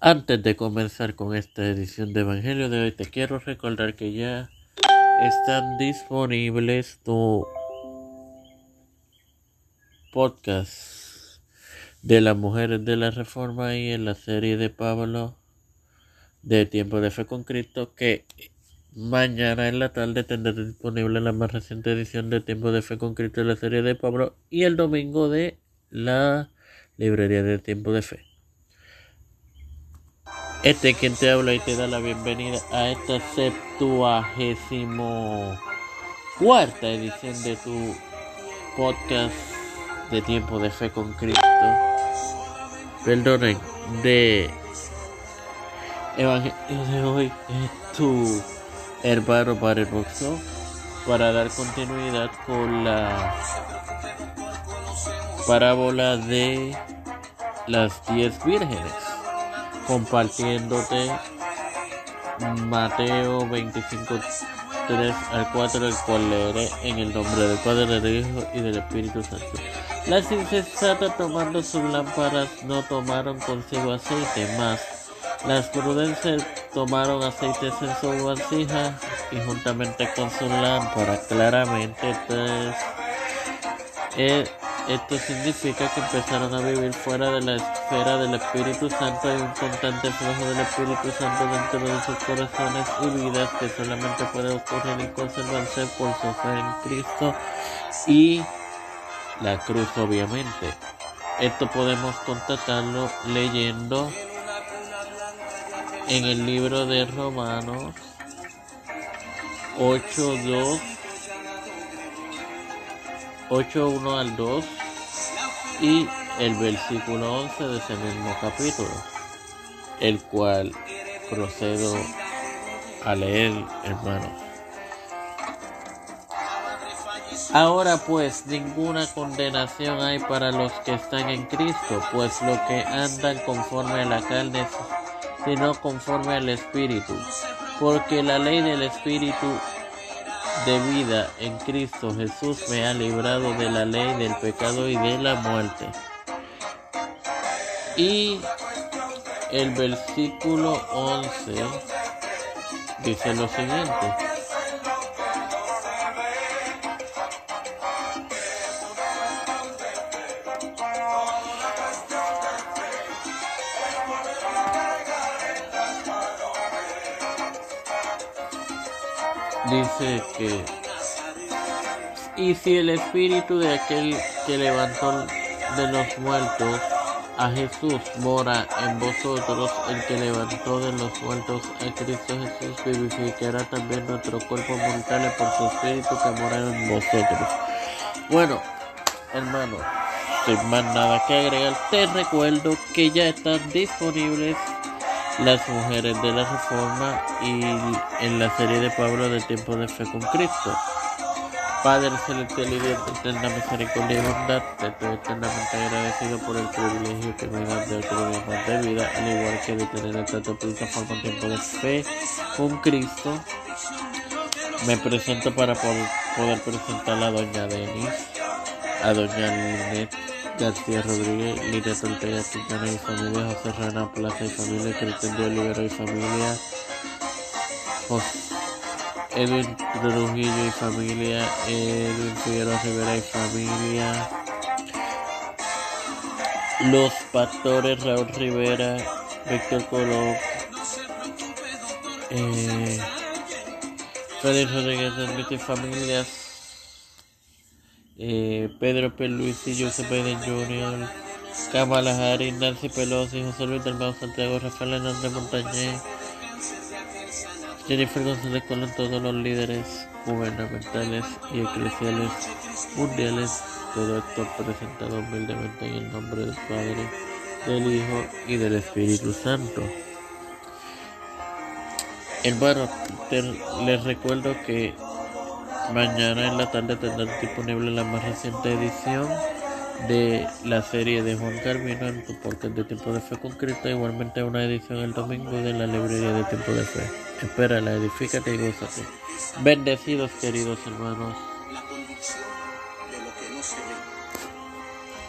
Antes de comenzar con esta edición de Evangelio de hoy, te quiero recordar que ya están disponibles tu podcast de las mujeres de la Reforma y en la serie de Pablo de Tiempo de Fe con Cristo que mañana en la tarde tendrá disponible la más reciente edición de Tiempo de Fe con Cristo de la serie de Pablo y el domingo de la librería de Tiempo de Fe. Este quien te habla y te da la bienvenida a esta septuagésimo cuarta edición de tu podcast de tiempo de fe con Cristo. Perdonen, de Evangelio de hoy es tu hermano Boxo para dar continuidad con la parábola de las diez vírgenes compartiéndote Mateo 25, 3 al 4, el cual leeré en el nombre del Padre, del Hijo y del Espíritu Santo. Las insensatas tomando sus lámparas no tomaron consigo aceite más. Las prudentes tomaron aceites en su vasija y juntamente con su lámpara. Claramente, pues, eh, esto significa que empezaron a vivir fuera de la esfera del Espíritu Santo y un constante flujo del Espíritu Santo dentro de sus corazones y vidas que solamente puede ocurrir y conservarse por su fe en Cristo y la cruz obviamente. Esto podemos constatarlo leyendo en el libro de Romanos 8.2 8.1 al 2 y el versículo 11 de ese mismo capítulo, el cual procedo a leer, hermanos. Ahora pues ninguna condenación hay para los que están en Cristo, pues lo que andan conforme a la carne, sino conforme al Espíritu. Porque la ley del Espíritu de vida en Cristo Jesús me ha librado de la ley del pecado y de la muerte. Y el versículo 11 dice lo siguiente. Dice que y si el espíritu de aquel que levantó de los muertos a Jesús mora en vosotros, el que levantó de los muertos a Cristo Jesús vivificará también nuestro cuerpo mortal por su espíritu que mora en vosotros. Bueno, hermano, sin más nada que agregar, te recuerdo que ya están disponibles las mujeres de la Reforma y en la serie de Pablo de Tiempo de Fe con Cristo. Padre celestial y Dios eterna misericordia y bondad, te estoy eternamente agradecido por el privilegio que me das de otro día más de vida, al igual que de tener esta plataforma Tiempo de Fe con Cristo. Me presento para poder, poder presentar a Doña Denis, a Doña Linet, García Rodríguez, Lidia Ortega Quintana y familia, José Rana Plaza y familia, Cristian de Olivero y familia, José Edwin Trujillo y familia, Edwin Figueroa Rivera y familia, los pastores Raúl Rivera, Víctor Colón, eh, Félix Rodríguez y familias, eh, Pedro P. Luis y Joseph Biden Jr., Kamala Harris, Nancy Pelosi, José Luis del Mau Santiago, Rafael Hernández Montañez, Jennifer González Colón, todos los líderes gubernamentales y eclesiales mundiales, todo esto presentado humildemente en el nombre del Padre, del Hijo y del Espíritu Santo. Hermano, les recuerdo que Mañana en la tarde tendrán disponible la más reciente edición de la serie de Juan Carvino en tu podcast de Tiempo de Fe con Cristo. Igualmente una edición el domingo de la librería de Tiempo de Fe. Espérala, edifícate y gózate. Bendecidos queridos hermanos.